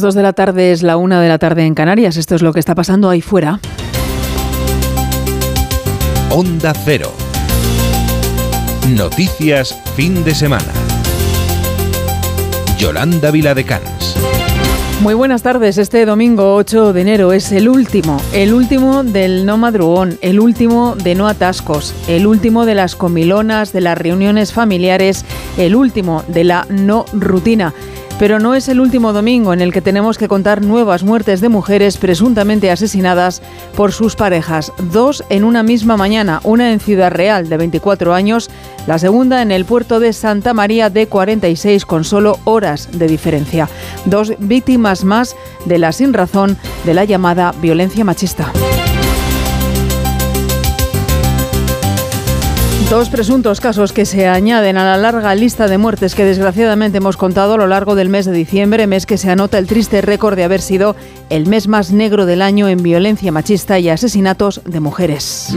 Dos de la tarde es la una de la tarde en Canarias. Esto es lo que está pasando ahí fuera. Onda Cero. Noticias fin de semana. Yolanda Viladecans. Muy buenas tardes. Este domingo 8 de enero es el último, el último del no madrugón, el último de no atascos, el último de las comilonas, de las reuniones familiares, el último de la no rutina. Pero no es el último domingo en el que tenemos que contar nuevas muertes de mujeres presuntamente asesinadas por sus parejas. Dos en una misma mañana, una en Ciudad Real de 24 años, la segunda en el puerto de Santa María de 46 con solo horas de diferencia. Dos víctimas más de la sinrazón de la llamada violencia machista. Dos presuntos casos que se añaden a la larga lista de muertes que desgraciadamente hemos contado a lo largo del mes de diciembre, mes que se anota el triste récord de haber sido el mes más negro del año en violencia machista y asesinatos de mujeres.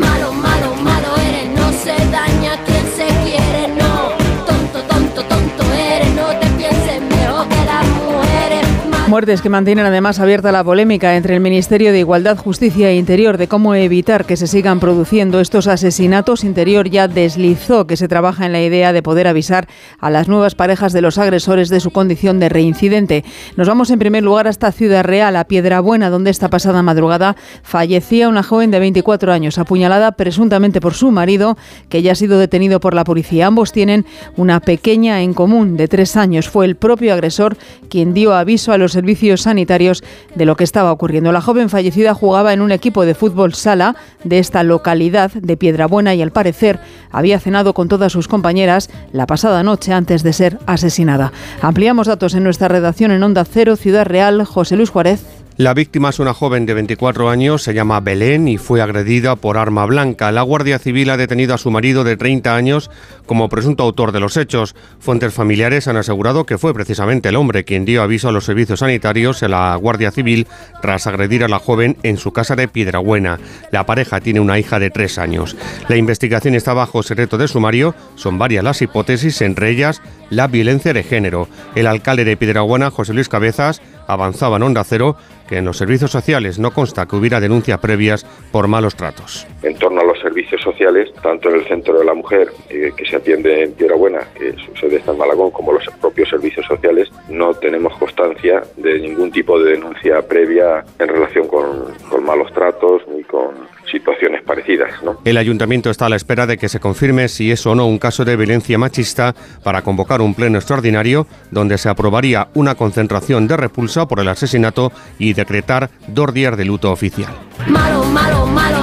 Muertes que mantienen además abierta la polémica entre el Ministerio de Igualdad, Justicia e Interior de cómo evitar que se sigan produciendo estos asesinatos. Interior ya deslizó que se trabaja en la idea de poder avisar a las nuevas parejas de los agresores de su condición de reincidente. Nos vamos en primer lugar hasta Ciudad Real, a Piedrabuena, donde esta pasada madrugada fallecía una joven de 24 años, apuñalada presuntamente por su marido, que ya ha sido detenido por la policía. Ambos tienen una pequeña en común de tres años. Fue el propio agresor quien dio aviso a los servicios sanitarios de lo que estaba ocurriendo. La joven fallecida jugaba en un equipo de fútbol sala de esta localidad de Piedrabuena y al parecer había cenado con todas sus compañeras la pasada noche antes de ser asesinada. Ampliamos datos en nuestra redacción en Onda Cero, Ciudad Real, José Luis Juárez. La víctima es una joven de 24 años, se llama Belén y fue agredida por arma blanca. La Guardia Civil ha detenido a su marido de 30 años como presunto autor de los hechos. Fuentes familiares han asegurado que fue precisamente el hombre quien dio aviso a los servicios sanitarios y a la Guardia Civil tras agredir a la joven en su casa de Piedrabuena. La pareja tiene una hija de 3 años. La investigación está bajo secreto de sumario. Son varias las hipótesis, entre ellas la violencia de género. El alcalde de Piedrabuena, José Luis Cabezas, avanzaba en Onda Cero que en los servicios sociales no consta que hubiera denuncias previas por malos tratos. En torno a los servicios sociales, tanto en el Centro de la Mujer, eh, que se atiende en Piedra Buena, que sucede en Malagón, como los propios servicios sociales, no tenemos constancia de ningún tipo de denuncia previa en relación con, con malos tratos ni con situaciones parecidas. ¿no? El ayuntamiento está a la espera de que se confirme si es o no un caso de violencia machista para convocar un pleno extraordinario donde se aprobaría una concentración de repulsa por el asesinato y decretar dos días de luto oficial. Malo, malo, malo eres,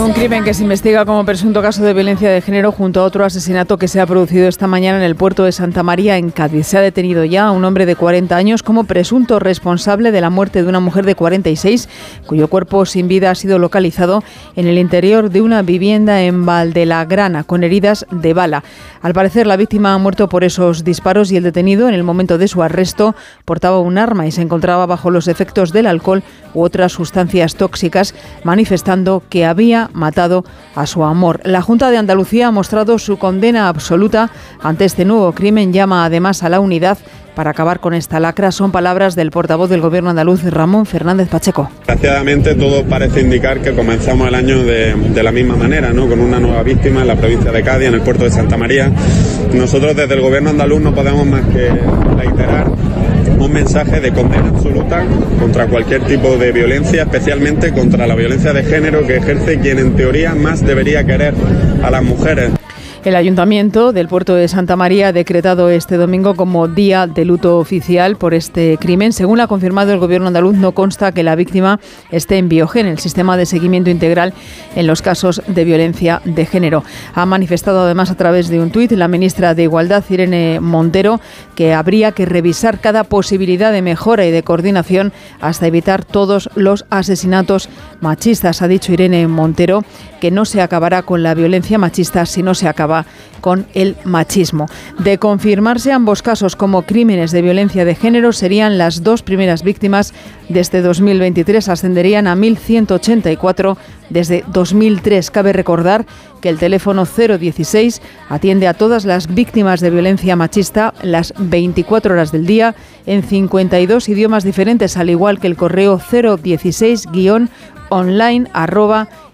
un crimen que se investiga como presunto caso de violencia de género junto a otro asesinato que se ha producido esta mañana en el puerto de Santa María, en Cádiz. Se ha detenido ya a un hombre de 40 años como presunto responsable de la muerte de una mujer de 46, cuyo cuerpo sin vida ha sido localizado en el interior de una vivienda en Valdelagrana, con heridas de bala. Al parecer, la víctima ha muerto por esos disparos y el detenido, en el momento de su arresto, portaba un arma y se encontraba bajo los efectos del alcohol u otras sustancias tóxicas, manifestando que había matado a su amor. La Junta de Andalucía ha mostrado su condena absoluta ante este nuevo crimen. Llama además a la unidad para acabar con esta lacra. Son palabras del portavoz del Gobierno andaluz, Ramón Fernández Pacheco. Desgraciadamente todo parece indicar que comenzamos el año de, de, la misma manera, ¿no? con una nueva víctima en la provincia de Cádiz, en el puerto de Santa María. Nosotros desde el Gobierno andaluz no podemos más que reiterar un mensaje de condena absoluta contra cualquier tipo de violencia, especialmente contra la violencia de género que ejerce quien en teoría más debería querer a las mujeres. El Ayuntamiento del Puerto de Santa María ha decretado este domingo como día de luto oficial por este crimen. Según ha confirmado el Gobierno andaluz, no consta que la víctima esté en Biogen, el sistema de seguimiento integral en los casos de violencia de género. Ha manifestado además a través de un tuit la ministra de Igualdad, Irene Montero, que habría que revisar cada posibilidad de mejora y de coordinación hasta evitar todos los asesinatos machistas. Ha dicho Irene Montero que no se acabará con la violencia machista si no se acaba con el machismo. De confirmarse ambos casos como crímenes de violencia de género, serían las dos primeras víctimas de este 2023, ascenderían a 1.184 desde 2003. Cabe recordar que el teléfono 016 atiende a todas las víctimas de violencia machista las 24 horas del día en 52 idiomas diferentes, al igual que el correo 016-online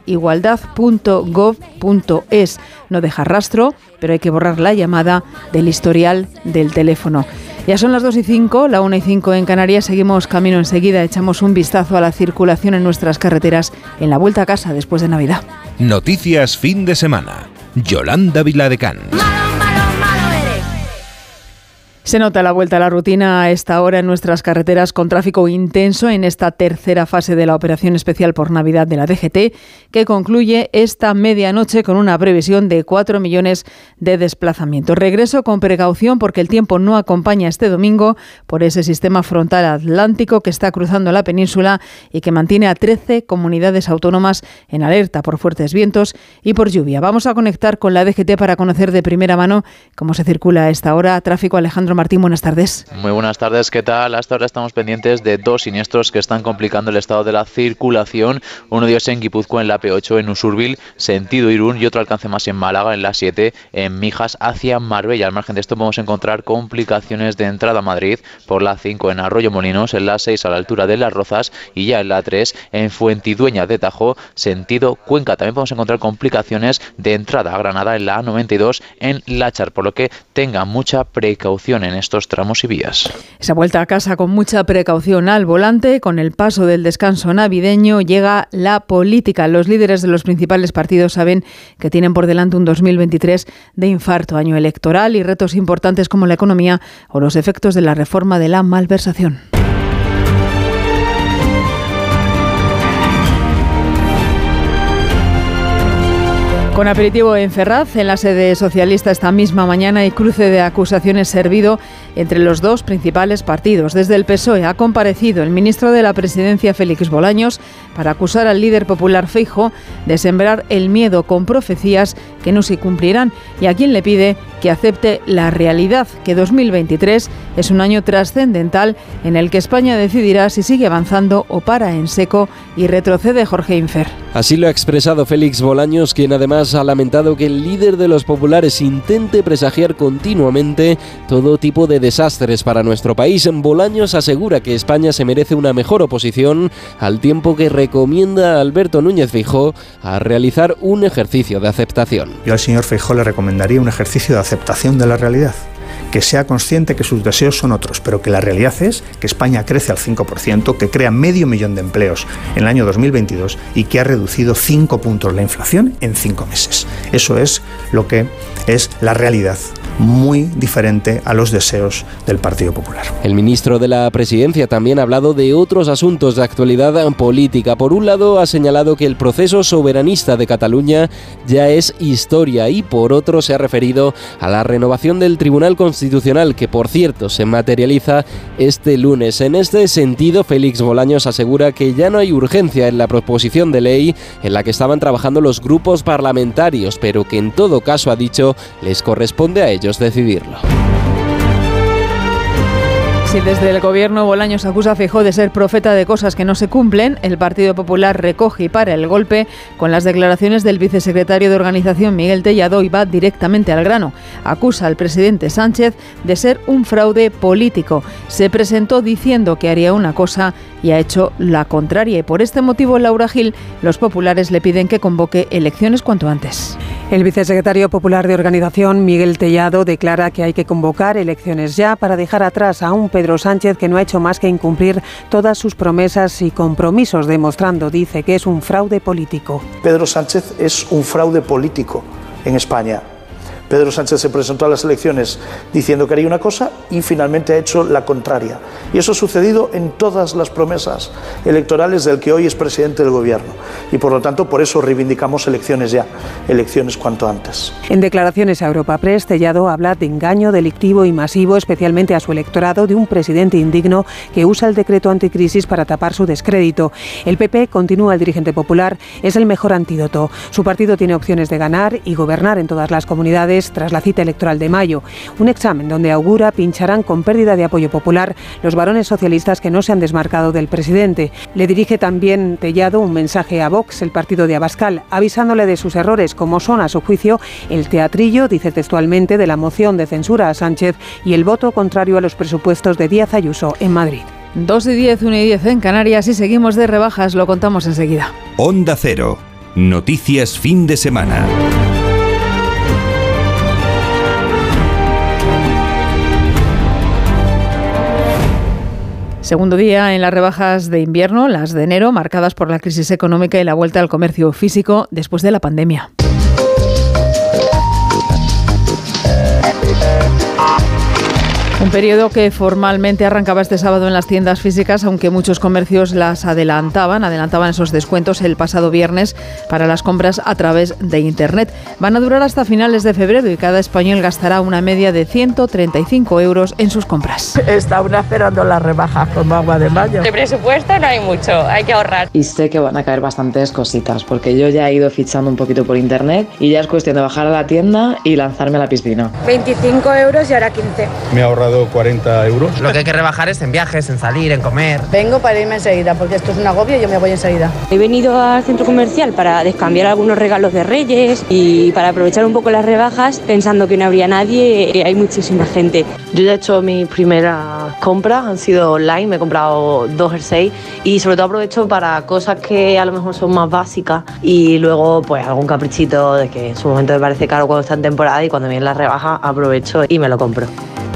igualdad.gov.es. No deja rastro, pero hay que borrar la llamada del historial del teléfono. Ya son las 2 y 5, la 1 y 5 en Canarias. Seguimos camino enseguida. Echamos un vistazo a la circulación en nuestras carreteras en la vuelta a casa después de Navidad. Noticias fin de semana. Yolanda Viladecans. Se nota la vuelta a la rutina a esta hora en nuestras carreteras con tráfico intenso en esta tercera fase de la operación especial por Navidad de la DGT, que concluye esta medianoche con una previsión de 4 millones de desplazamientos. Regreso con precaución porque el tiempo no acompaña este domingo por ese sistema frontal atlántico que está cruzando la península y que mantiene a 13 comunidades autónomas en alerta por fuertes vientos y por lluvia. Vamos a conectar con la DGT para conocer de primera mano cómo se circula a esta hora. Tráfico Alejandro Martín, buenas tardes. Muy buenas tardes, ¿qué tal? Hasta ahora estamos pendientes de dos siniestros que están complicando el estado de la circulación. Uno de ellos en Guipúzcoa, en la P8, en Usurbil, sentido Irún, y otro alcance más en Málaga, en la 7, en Mijas, hacia Marbella. Al margen de esto podemos encontrar complicaciones de entrada a Madrid por la 5 en Arroyo Molinos, en la 6 a la altura de Las Rozas y ya en la 3 en Fuentidueña de Tajo, sentido Cuenca. También podemos encontrar complicaciones de entrada a Granada en la A92 en Lachar, por lo que tenga mucha precaución en estos tramos y vías. Esa vuelta a casa con mucha precaución al volante, con el paso del descanso navideño, llega la política. Los líderes de los principales partidos saben que tienen por delante un 2023 de infarto, año electoral y retos importantes como la economía o los efectos de la reforma de la malversación. Con aperitivo en Ferraz, en la sede socialista esta misma mañana y cruce de acusaciones servido entre los dos principales partidos. Desde el PSOE ha comparecido el ministro de la Presidencia, Félix Bolaños, para acusar al líder popular Feijo de sembrar el miedo con profecías que no se cumplirán y a quien le pide que acepte la realidad, que 2023 es un año trascendental en el que España decidirá si sigue avanzando o para en seco y retrocede Jorge Infer. Así lo ha expresado Félix Bolaños, quien además ha lamentado que el líder de los populares intente presagiar continuamente todo tipo de desastres para nuestro país. Bolaños asegura que España se merece una mejor oposición, al tiempo que recomienda a Alberto Núñez Fijó a realizar un ejercicio de aceptación. Yo al señor Fijó le recomendaría un ejercicio de aceptación de la realidad que sea consciente que sus deseos son otros, pero que la realidad es que España crece al 5%, que crea medio millón de empleos en el año 2022 y que ha reducido 5 puntos la inflación en 5 meses. Eso es lo que es la realidad muy diferente a los deseos del Partido Popular. El ministro de la Presidencia también ha hablado de otros asuntos de actualidad política. Por un lado, ha señalado que el proceso soberanista de Cataluña ya es historia y por otro se ha referido a la renovación del Tribunal Constitucional, que por cierto se materializa este lunes. En este sentido, Félix Bolaños asegura que ya no hay urgencia en la proposición de ley en la que estaban trabajando los grupos parlamentarios, pero que en todo caso ha dicho les corresponde a ellos decidirlo. Si desde el gobierno Bolaños acusa a Feijóo de ser profeta de cosas que no se cumplen, el Partido Popular recoge y para el golpe con las declaraciones del vicesecretario de Organización Miguel Tellado y va directamente al grano. Acusa al presidente Sánchez de ser un fraude político. Se presentó diciendo que haría una cosa y ha hecho la contraria y por este motivo Laura Gil, los populares le piden que convoque elecciones cuanto antes. El vicesecretario popular de Organización, Miguel Tellado, declara que hay que convocar elecciones ya para dejar atrás a un Pedro Sánchez que no ha hecho más que incumplir todas sus promesas y compromisos, demostrando, dice, que es un fraude político. Pedro Sánchez es un fraude político en España Pedro Sánchez se presentó a las elecciones diciendo que haría una cosa y finalmente ha hecho la contraria. Y eso ha sucedido en todas las promesas electorales del que hoy es presidente del Gobierno. Y por lo tanto, por eso reivindicamos elecciones ya, elecciones cuanto antes. En declaraciones a Europa Press, Tellado habla de engaño delictivo y masivo, especialmente a su electorado, de un presidente indigno que usa el decreto anticrisis para tapar su descrédito. El PP, continúa el dirigente popular, es el mejor antídoto. Su partido tiene opciones de ganar y gobernar en todas las comunidades tras la cita electoral de mayo. Un examen donde augura pincharán con pérdida de apoyo popular los varones socialistas que no se han desmarcado del presidente. Le dirige también Tellado un mensaje a Vox, el partido de Abascal, avisándole de sus errores, como son, a su juicio, el teatrillo, dice textualmente, de la moción de censura a Sánchez y el voto contrario a los presupuestos de Díaz Ayuso en Madrid. 2 y 10, 1 y 10 en Canarias y seguimos de rebajas, lo contamos enseguida. Onda Cero. Noticias fin de semana. Segundo día en las rebajas de invierno, las de enero, marcadas por la crisis económica y la vuelta al comercio físico después de la pandemia. Un periodo que formalmente arrancaba este sábado en las tiendas físicas, aunque muchos comercios las adelantaban, adelantaban esos descuentos el pasado viernes para las compras a través de Internet. Van a durar hasta finales de febrero y cada español gastará una media de 135 euros en sus compras. Está una esperando las rebajas como agua de mayo. De presupuesto no hay mucho, hay que ahorrar. Y sé que van a caer bastantes cositas, porque yo ya he ido fichando un poquito por Internet y ya es cuestión de bajar a la tienda y lanzarme a la piscina. 25 euros y ahora 15. Me he ahorrado 40 euros. Lo que hay que rebajar es en viajes, en salir, en comer. Vengo para irme enseguida porque esto es un agobio y yo me voy enseguida. He venido al centro comercial para descambiar algunos regalos de Reyes y para aprovechar un poco las rebajas pensando que no habría nadie, y hay muchísima gente. Yo ya he hecho mis primeras compras, han sido online, me he comprado dos jerseys y sobre todo aprovecho para cosas que a lo mejor son más básicas y luego pues algún caprichito de que en su momento me parece caro cuando está en temporada y cuando viene la rebaja aprovecho y me lo compro.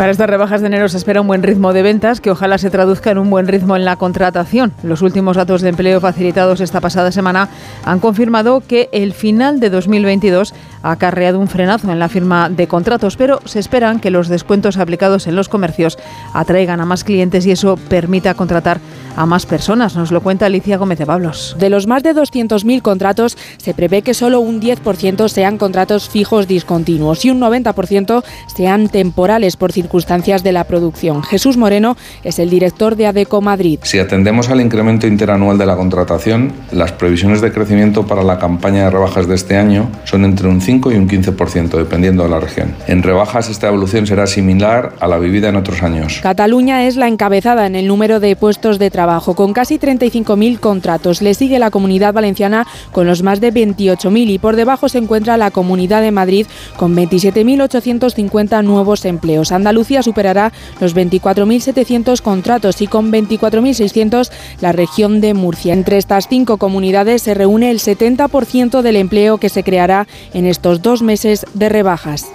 Para estas rebajas de enero se espera un buen ritmo de ventas que ojalá se traduzca en un buen ritmo en la contratación. Los últimos datos de empleo facilitados esta pasada semana han confirmado que el final de 2022 ha acarreado un frenazo en la firma de contratos, pero se esperan que los descuentos aplicados en los comercios atraigan a más clientes y eso permita contratar a más personas. Nos lo cuenta Alicia Gómez de Pablos. De los más de 200.000 contratos, se prevé que solo un 10% sean contratos fijos discontinuos y un 90% sean temporales por circunstancias de la producción. Jesús Moreno es el director de ADECO Madrid. Si atendemos al incremento interanual de la contratación, las previsiones de crecimiento para la campaña de rebajas de este año son entre un 5 y un 15%, dependiendo de la región. En rebajas esta evolución será similar a la vivida en otros años. Cataluña es la encabezada en el número de puestos de trabajo, con casi 35.000 contratos. Le sigue la Comunidad Valenciana con los más de 28.000 y por debajo se encuentra la Comunidad de Madrid con 27.850 nuevos empleos. Andalucía superará los 24.700 contratos y con 24.600 la región de Murcia. Entre estas cinco comunidades se reúne el 70% del empleo que se creará en estos dos meses de rebajas.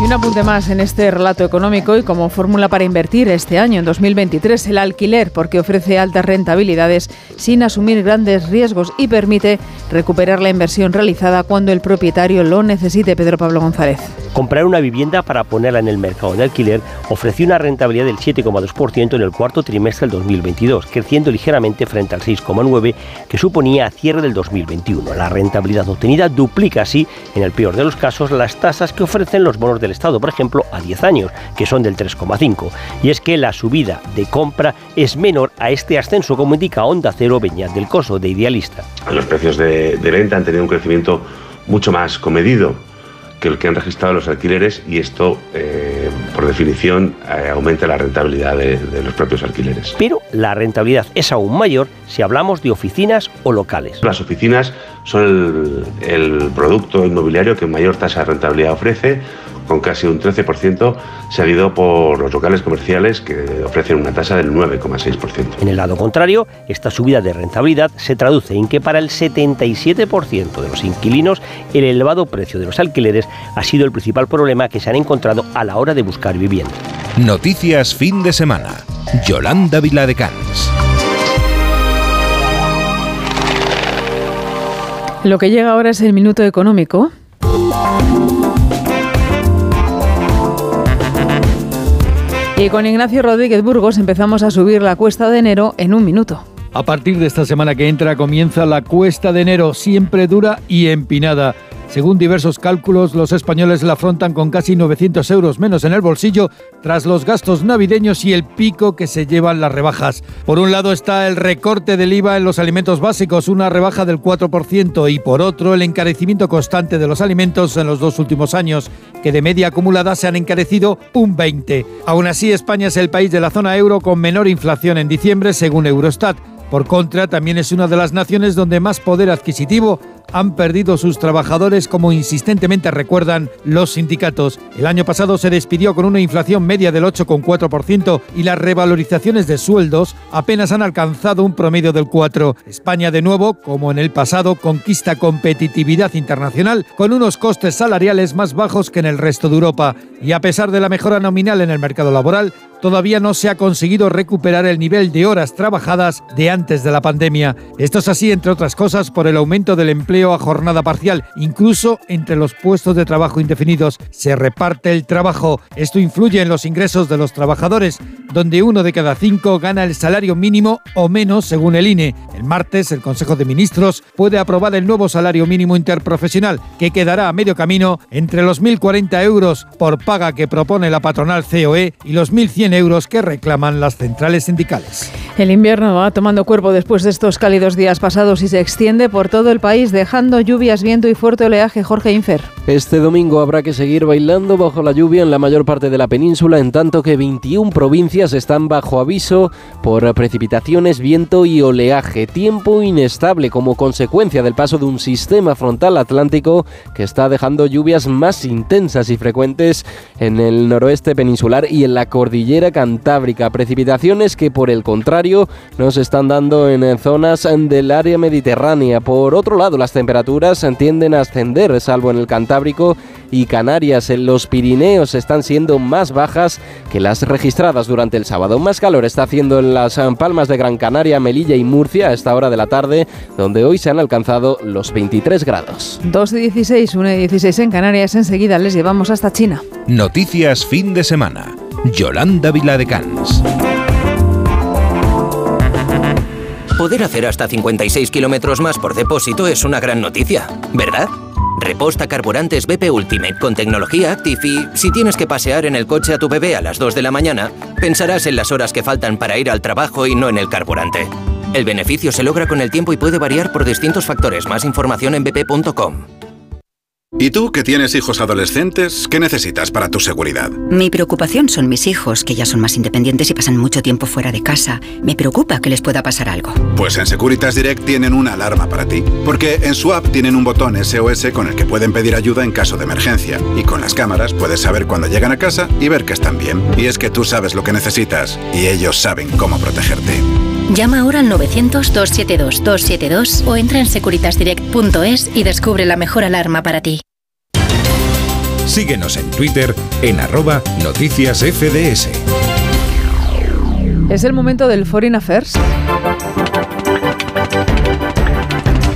Y un apunte más en este relato económico y como fórmula para invertir este año, en 2023, el alquiler, porque ofrece altas rentabilidades sin asumir grandes riesgos y permite recuperar la inversión realizada cuando el propietario lo necesite. Pedro Pablo González. Comprar una vivienda para ponerla en el mercado de alquiler ofreció una rentabilidad del 7,2% en el cuarto trimestre del 2022, creciendo ligeramente frente al 6,9% que suponía a cierre del 2021. La rentabilidad obtenida duplica así, en el peor de los casos, las tasas que ofrecen los bonos del Estado, por ejemplo, a 10 años, que son del 3,5%. Y es que la subida de compra es menor a este ascenso, como indica Onda Cero Beñat del Coso, de Idealista. Los precios de, de venta han tenido un crecimiento mucho más comedido que el que han registrado los alquileres y esto, eh, por definición, eh, aumenta la rentabilidad de, de, los propios alquileres. Pero la rentabilidad es aún mayor si hablamos de oficinas o locales. Las oficinas son el, el producto inmobiliario que mayor tasa de rentabilidad ofrece, con casi un 13%, seguido por los locales comerciales que ofrecen una tasa del 9,6%. En el lado contrario, esta subida de rentabilidad se traduce en que para el 77% de los inquilinos el elevado precio de los alquileres ha sido el principal problema que se han encontrado a la hora de buscar vivienda. Noticias fin de semana. Yolanda Viladecans. Lo que llega ahora es el minuto económico. Y con Ignacio Rodríguez Burgos empezamos a subir la cuesta de enero en un minuto. A partir de esta semana que entra comienza la cuesta de enero, siempre dura y empinada. Según diversos cálculos, los españoles la afrontan con casi 900 euros menos en el bolsillo tras los gastos navideños y el pico que se llevan las rebajas. Por un lado está el recorte del IVA en los alimentos básicos, una rebaja del 4%, y por otro el encarecimiento constante de los alimentos en los dos últimos años, que de media acumulada se han encarecido un 20%. Aún así, España es el país de la zona euro con menor inflación en diciembre, según Eurostat. Por contra, también es una de las naciones donde más poder adquisitivo han perdido sus trabajadores, como insistentemente recuerdan los sindicatos. El año pasado se despidió con una inflación media del 8,4% y las revalorizaciones de sueldos apenas han alcanzado un promedio del 4%. España, de nuevo, como en el pasado, conquista competitividad internacional con unos costes salariales más bajos que en el resto de Europa. Y a pesar de la mejora nominal en el mercado laboral, todavía no se ha conseguido recuperar el nivel de horas trabajadas de antes de la pandemia. Esto es así, entre otras cosas, por el aumento del empleo a jornada parcial. Incluso entre los puestos de trabajo indefinidos se reparte el trabajo. Esto influye en los ingresos de los trabajadores, donde uno de cada cinco gana el salario mínimo o menos según el INE. El martes, el Consejo de Ministros puede aprobar el nuevo salario mínimo interprofesional, que quedará a medio camino entre los 1.040 euros por paga que propone la patronal COE y los 1.100 euros que reclaman las centrales sindicales. El invierno va tomando cuerpo después de estos cálidos días pasados y se extiende por todo el país, lluvias, viento y fuerte oleaje. Jorge Infer. Este domingo habrá que seguir bailando bajo la lluvia en la mayor parte de la península, en tanto que 21 provincias están bajo aviso por precipitaciones, viento y oleaje. Tiempo inestable como consecuencia del paso de un sistema frontal atlántico que está dejando lluvias más intensas y frecuentes en el noroeste peninsular y en la cordillera cantábrica. Precipitaciones que, por el contrario, nos están dando en zonas del área mediterránea. Por otro lado, las temperaturas tienden a ascender, salvo en el Cantábrico y Canarias. En los Pirineos están siendo más bajas que las registradas durante el sábado. Más calor está haciendo en las Palmas de Gran Canaria, Melilla y Murcia a esta hora de la tarde, donde hoy se han alcanzado los 23 grados. 2 de 16, 1 de 16 en Canarias. Enseguida les llevamos hasta China. Noticias fin de semana. Yolanda Viladecans. Poder hacer hasta 56 kilómetros más por depósito es una gran noticia, ¿verdad? Reposta carburantes BP Ultimate con tecnología Active y si tienes que pasear en el coche a tu bebé a las 2 de la mañana, pensarás en las horas que faltan para ir al trabajo y no en el carburante. El beneficio se logra con el tiempo y puede variar por distintos factores. Más información en bp.com. ¿Y tú, que tienes hijos adolescentes, qué necesitas para tu seguridad? Mi preocupación son mis hijos, que ya son más independientes y pasan mucho tiempo fuera de casa. Me preocupa que les pueda pasar algo. Pues en Securitas Direct tienen una alarma para ti. Porque en su app tienen un botón SOS con el que pueden pedir ayuda en caso de emergencia. Y con las cámaras puedes saber cuando llegan a casa y ver que están bien. Y es que tú sabes lo que necesitas y ellos saben cómo protegerte. Llama ahora al 900-272-272 o entra en securitasdirect.es y descubre la mejor alarma para ti. Síguenos en Twitter en arroba noticias FDS. Es el momento del Foreign Affairs.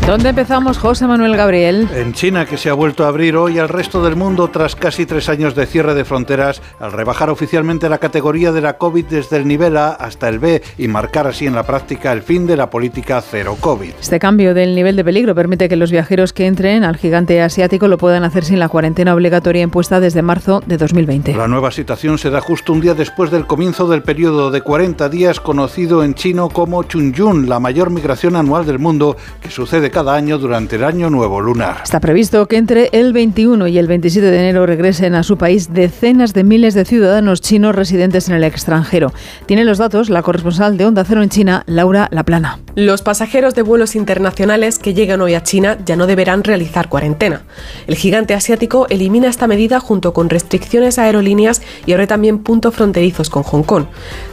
¿Dónde empezamos, José Manuel Gabriel? En China, que se ha vuelto a abrir hoy al resto del mundo tras casi tres años de cierre de fronteras, al rebajar oficialmente la categoría de la COVID desde el nivel A hasta el B y marcar así en la práctica el fin de la política cero COVID. Este cambio del nivel de peligro permite que los viajeros que entren al gigante asiático lo puedan hacer sin la cuarentena obligatoria impuesta desde marzo de 2020. La nueva situación se da justo un día después del comienzo del periodo de 40 días conocido en chino como Chunyun, la mayor migración anual del mundo que sucede cada año durante el año nuevo lunar. Está previsto que entre el 21 y el 27 de enero regresen a su país decenas de miles de ciudadanos chinos residentes en el extranjero. Tiene los datos la corresponsal de Onda Cero en China, Laura Laplana. Los pasajeros de vuelos internacionales que llegan hoy a China ya no deberán realizar cuarentena. El gigante asiático elimina esta medida junto con restricciones a aerolíneas y abre también puntos fronterizos con Hong Kong.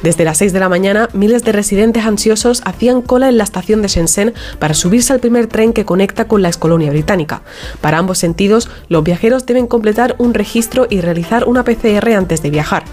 Desde las 6 de la mañana, miles de residentes ansiosos hacían cola en la estación de Shenzhen para subirse al primer tren que conecta con la excolonia británica. Para ambos sentidos, los viajeros deben completar un registro y realizar una PCR antes de viajar.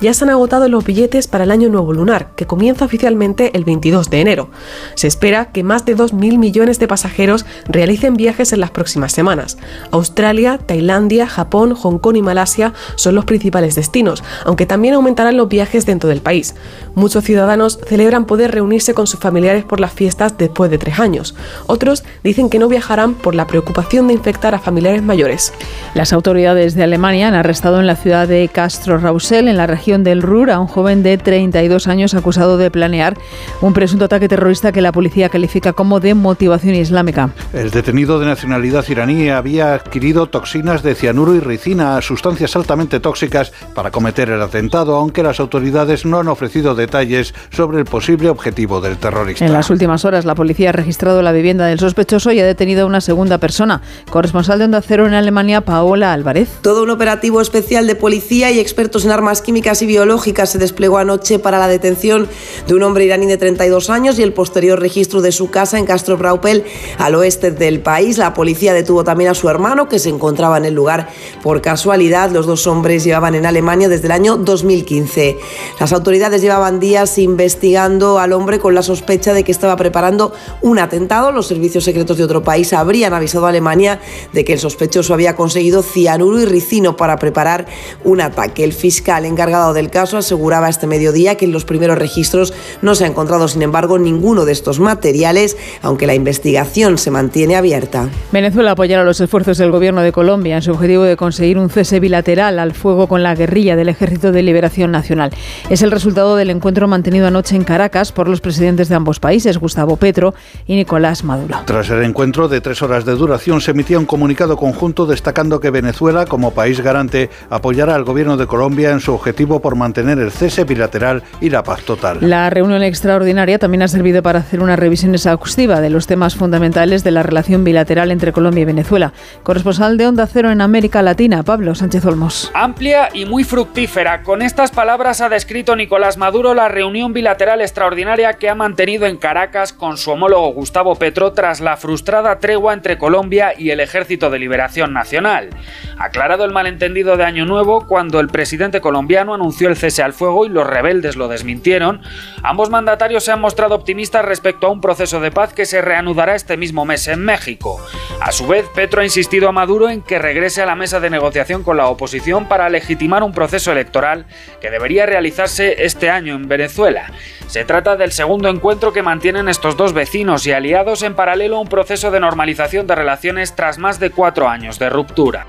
Ya se han agotado los billetes para el año nuevo lunar, que comienza oficialmente el 22 de enero. Se espera que más de 2.000 millones de pasajeros realicen viajes en las próximas semanas. Australia, Tailandia, Japón, Hong Kong y Malasia son los principales destinos, aunque también aumentarán los viajes dentro del país. Muchos ciudadanos celebran poder reunirse con sus familiares por las fiestas después de tres años. Otros dicen que no viajarán por la preocupación de infectar a familiares mayores. Las autoridades de Alemania han arrestado en la ciudad de Castro Rausel, en la región del Ruhr, a un joven de 32 años acusado de planear un presunto ataque terrorista que la policía califica como de motivación islámica. El detenido de nacionalidad iraní había adquirido toxinas de cianuro y ricina, sustancias altamente tóxicas, para cometer el atentado, aunque las autoridades no han ofrecido detalles sobre el posible objetivo del terrorista. En las últimas horas, la policía ha registrado la vivienda del sospechoso y ha detenido a una segunda persona. Corresponsal de Onda Cero en Alemania, Paola Álvarez. Todo un operativo especial de policía y expertos en armas químicas y biológicas se desplegó anoche para la detención de un hombre iraní de 32 años y el posterior registro de su casa en Castro Braupel, al oeste del país. La policía detuvo también a su hermano, que se encontraba en el lugar por casualidad. Los dos hombres llevaban en Alemania desde el año 2015. Las autoridades llevaban días investigando al hombre con la sospecha de que estaba preparando un atentado. Los servicios secretos de otro país habrían avisado a Alemania de que el sospechoso había conseguido cianuro y ricino para preparar un ataque. El fiscal encargado del caso aseguraba este mediodía que en los primeros registros no se ha encontrado, sin embargo, ninguno de estos materiales, aunque la investigación se mantiene abierta. Venezuela apoyará los esfuerzos del gobierno de Colombia en su objetivo de conseguir un cese bilateral al fuego con la guerrilla del Ejército de Liberación Nacional. Es el resultado del encuentro mantenido anoche en Caracas por los presidentes de ambos países, Gustavo Petro y Nicolás Maduro. Tras el encuentro de tres horas de duración, se emitía un comunicado conjunto destacando que Venezuela, como país garante, apoyará al gobierno de Colombia en su objetivo por mantener el cese bilateral y la paz total. La reunión extraordinaria también ha servido para hacer una revisión exhaustiva de los temas fundamentales de la relación bilateral entre Colombia y Venezuela. Corresponsal de Onda Cero en América Latina, Pablo Sánchez Olmos. Amplia y muy fructífera. Con estas palabras ha descrito Nicolás Maduro la reunión bilateral extraordinaria que ha mantenido en Caracas con su homólogo Gustavo Petro tras la frustrada tregua entre Colombia y el Ejército de Liberación Nacional. Aclarado el malentendido de Año Nuevo, cuando el presidente colombiano anunció el cese al fuego y los rebeldes lo desmintieron, ambos mandatarios se han mostrado optimistas respecto a un proceso de paz que se reanudará este mismo mes en México. A su vez, Petro ha insistido a Maduro en que regrese a la mesa de negociación con la oposición para legitimar un proceso electoral que debería realizarse este año en Venezuela. Se trata del segundo encuentro que mantienen estos dos vecinos y aliados en paralelo a un proceso de normalización de relaciones tras más de cuatro años de ruptura.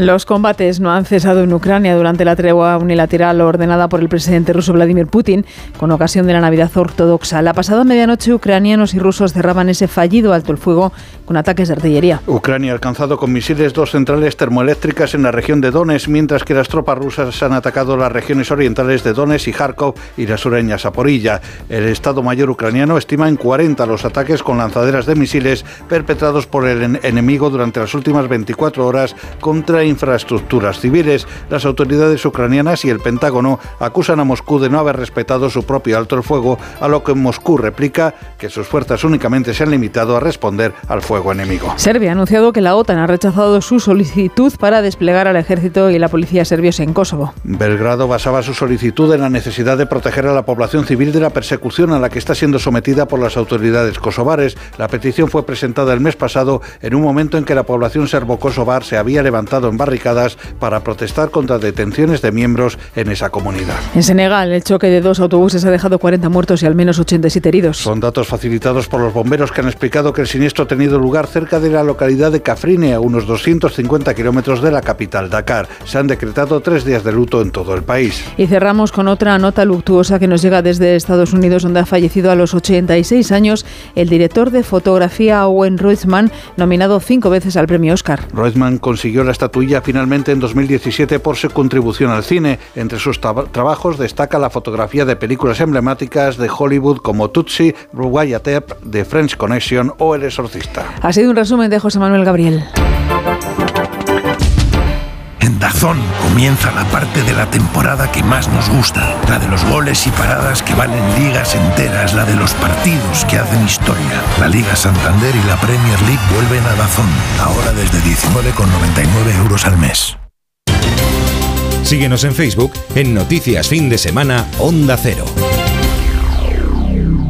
Los combates no han cesado en Ucrania durante la tregua unilateral ordenada por el presidente ruso Vladimir Putin con ocasión de la Navidad ortodoxa. La pasada medianoche ucranianos y rusos cerraban ese fallido alto el fuego con ataques de artillería. Ucrania ha alcanzado con misiles dos centrales termoeléctricas en la región de Donetsk, mientras que las tropas rusas han atacado las regiones orientales de Donetsk y Kharkov y la sureña Saporilla. El Estado Mayor ucraniano estima en 40 los ataques con lanzaderas de misiles perpetrados por el enemigo durante las últimas 24 horas contra infraestructuras civiles. Las autoridades ucranianas y el Pentágono acusan a Moscú de no haber respetado su propio alto el fuego, a lo que Moscú replica que sus fuerzas únicamente se han limitado a responder al fuego enemigo. Serbia ha anunciado que la OTAN ha rechazado su solicitud para desplegar al ejército y la policía serbios en Kosovo. Belgrado basaba su solicitud en la necesidad de proteger a la población civil de la persecución a la que está siendo sometida por las autoridades kosovares. La petición fue presentada el mes pasado en un momento en que la población serbo-kosovar se había levantado barricadas para protestar contra detenciones de miembros en esa comunidad. En Senegal, el choque de dos autobuses ha dejado 40 muertos y al menos 87 heridos. Son datos facilitados por los bomberos que han explicado que el siniestro ha tenido lugar cerca de la localidad de Cafrine, a unos 250 kilómetros de la capital Dakar. Se han decretado tres días de luto en todo el país. Y cerramos con otra nota luctuosa que nos llega desde Estados Unidos, donde ha fallecido a los 86 años el director de fotografía Owen Reutemann, nominado cinco veces al premio Oscar. Reutemann consiguió la finalmente en 2017 por su contribución al cine. Entre sus trabajos destaca la fotografía de películas emblemáticas de Hollywood como Tutsi, Ruwayatep, The French Connection o El Exorcista. Ha sido un resumen de José Manuel Gabriel. Dazón comienza la parte de la temporada que más nos gusta, la de los goles y paradas que valen ligas enteras, la de los partidos que hacen historia. La Liga Santander y la Premier League vuelven a Dazón, ahora desde 19,99 euros al mes. Síguenos en Facebook en Noticias Fin de Semana Onda Cero.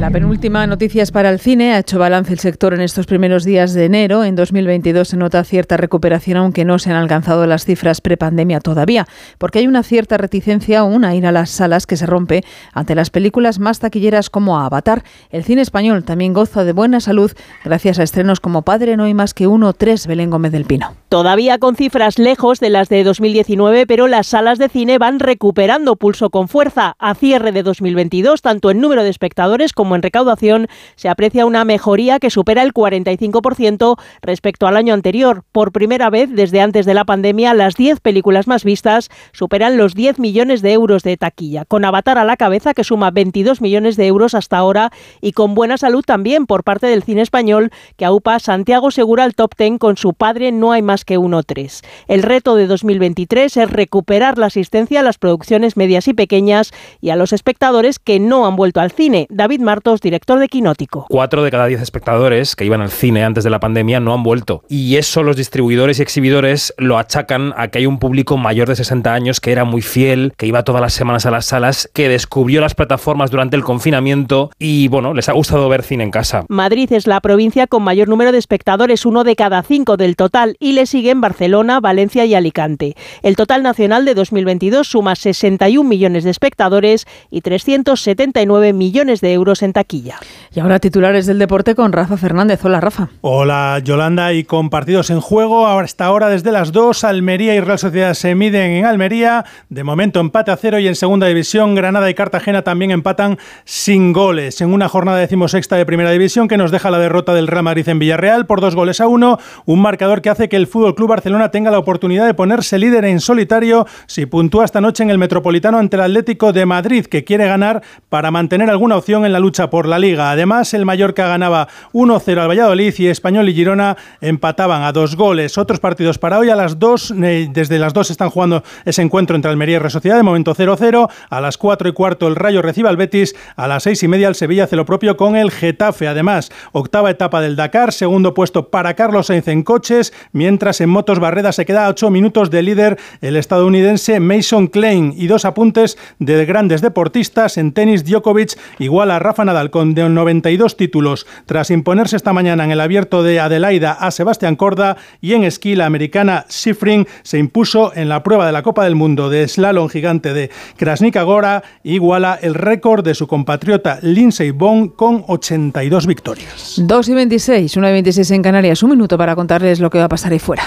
La penúltima noticia es para el cine. Ha hecho balance el sector en estos primeros días de enero. En 2022 se nota cierta recuperación, aunque no se han alcanzado las cifras prepandemia todavía, porque hay una cierta reticencia aún a ir a las salas que se rompe ante las películas más taquilleras como Avatar. El cine español también goza de buena salud gracias a estrenos como Padre No hay más que uno, tres, Belén Gómez del Pino. Todavía con cifras lejos de las de 2019, pero las salas de cine van recuperando pulso con fuerza. A cierre de 2022, tanto en número de espectadores como en recaudación, se aprecia una mejoría que supera el 45% respecto al año anterior. Por primera vez desde antes de la pandemia, las 10 películas más vistas superan los 10 millones de euros de taquilla, con Avatar a la cabeza que suma 22 millones de euros hasta ahora y con buena salud también por parte del cine español que aupa Santiago Segura al top 10 con su padre No hay más que uno tres. El reto de 2023 es recuperar la asistencia a las producciones medias y pequeñas y a los espectadores que no han vuelto al cine. David Martos director de Quinótico. Cuatro de cada diez espectadores que iban al cine antes de la pandemia no han vuelto. Y eso los distribuidores y exhibidores lo achacan a que hay un público mayor de 60 años que era muy fiel, que iba todas las semanas a las salas, que descubrió las plataformas durante el confinamiento y bueno, les ha gustado ver cine en casa. Madrid es la provincia con mayor número de espectadores, uno de cada cinco del total, y le siguen Barcelona, Valencia y Alicante. El total nacional de 2022 suma 61 millones de espectadores y 379 millones de euros en taquilla. Y ahora titulares del deporte con Rafa Fernández. Hola, Rafa. Hola, Yolanda. Y con partidos en juego, ahora hasta ahora desde las 2, Almería y Real Sociedad se miden en Almería. De momento empate a cero y en segunda división, Granada y Cartagena también empatan sin goles. En una jornada decimosexta de primera división que nos deja la derrota del Real Madrid en Villarreal por dos goles a uno. Un marcador que hace que el Fútbol Club Barcelona tenga la oportunidad de ponerse líder en solitario si puntúa esta noche en el Metropolitano ante el Atlético de Madrid, que quiere ganar para mantener alguna opción en la lucha por la liga. Además, el Mallorca ganaba 1-0 al Valladolid y Español y Girona empataban a dos goles. Otros partidos para hoy a las 2, eh, desde las 2 están jugando ese encuentro entre Almería y Real Sociedad, de momento 0-0. A las 4 y cuarto el Rayo recibe al Betis, a las 6 y media el Sevilla hace lo propio con el Getafe. Además, octava etapa del Dakar, segundo puesto para Carlos Sainz en coches, mientras en motos Barreda se queda a 8 minutos de líder el estadounidense Mason Klein y dos apuntes de grandes deportistas en tenis Djokovic igual a Rafa Nadal con 92 títulos tras imponerse esta mañana en el abierto de Adelaida a Sebastián Corda y en esquí la americana Schifrin se impuso en la prueba de la Copa del Mundo de slalom gigante de Krasnika Gora iguala el récord de su compatriota Lindsey Vonn con 82 victorias. 2 y 26, 1 y 26 en Canarias. Un minuto para contarles lo que va a pasar ahí fuera.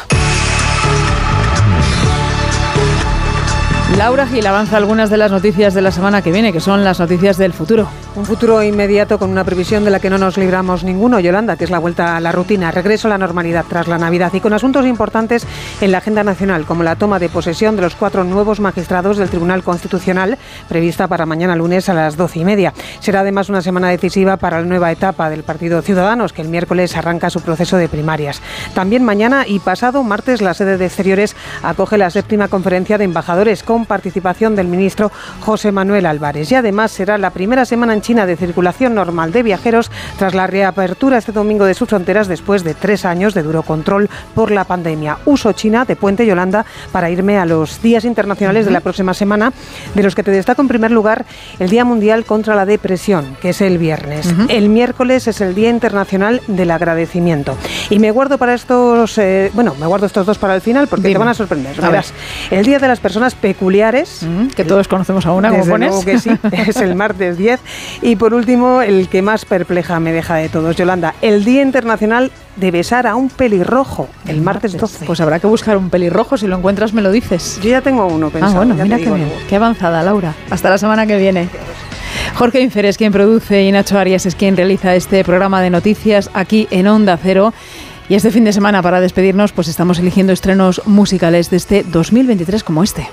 Laura Gil avanza algunas de las noticias de la semana que viene, que son las noticias del futuro. Un futuro inmediato con una previsión de la que no nos libramos ninguno, Yolanda, que es la vuelta a la rutina, regreso a la normalidad tras la Navidad y con asuntos importantes en la agenda nacional, como la toma de posesión de los cuatro nuevos magistrados del Tribunal Constitucional, prevista para mañana lunes a las doce y media. Será además una semana decisiva para la nueva etapa del Partido Ciudadanos, que el miércoles arranca su proceso de primarias. También mañana y pasado, martes, la sede de Exteriores acoge la séptima conferencia de embajadores con participación del ministro José Manuel Álvarez. Y además será la primera semana en China de circulación normal de viajeros tras la reapertura este domingo de sus fronteras después de tres años de duro control por la pandemia. Uso China de Puente Yolanda para irme a los días internacionales de la próxima semana, de los que te destaco en primer lugar el Día Mundial contra la Depresión, que es el viernes. El miércoles es el Día Internacional del Agradecimiento. Y me guardo para estos, eh, bueno, me guardo estos dos para el final porque te van a sorprender. A. El Día de las Personas Peculiares que todos conocemos a una, Desde como pones. luego que sí, es el martes 10. Y por último, el que más perpleja me deja de todos, Yolanda, el Día Internacional de besar a un pelirrojo, el martes 12. Pues habrá que buscar un pelirrojo, si lo encuentras me lo dices. Yo ya tengo uno pensado. Ah, bueno, ya mira qué bien. Qué avanzada, Laura. Hasta la semana que viene. Jorge Infer es quien produce y Nacho Arias es quien realiza este programa de noticias aquí en Onda Cero. Y este fin de semana, para despedirnos, pues estamos eligiendo estrenos musicales de este 2023 como este.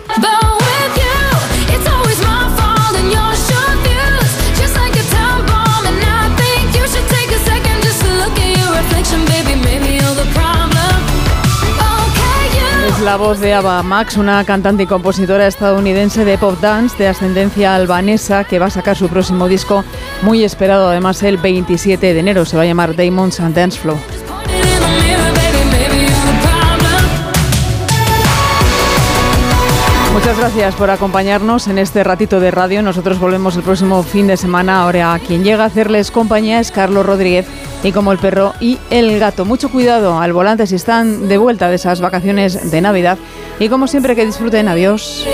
La voz de Ava Max, una cantante y compositora estadounidense de pop dance de ascendencia albanesa que va a sacar su próximo disco muy esperado, además el 27 de enero. Se va a llamar Diamonds and Dance Flow. Muchas gracias por acompañarnos en este ratito de radio. Nosotros volvemos el próximo fin de semana. Ahora quien llega a hacerles compañía es Carlos Rodríguez y como el perro y el gato. Mucho cuidado al volante si están de vuelta de esas vacaciones de Navidad y como siempre que disfruten. Adiós.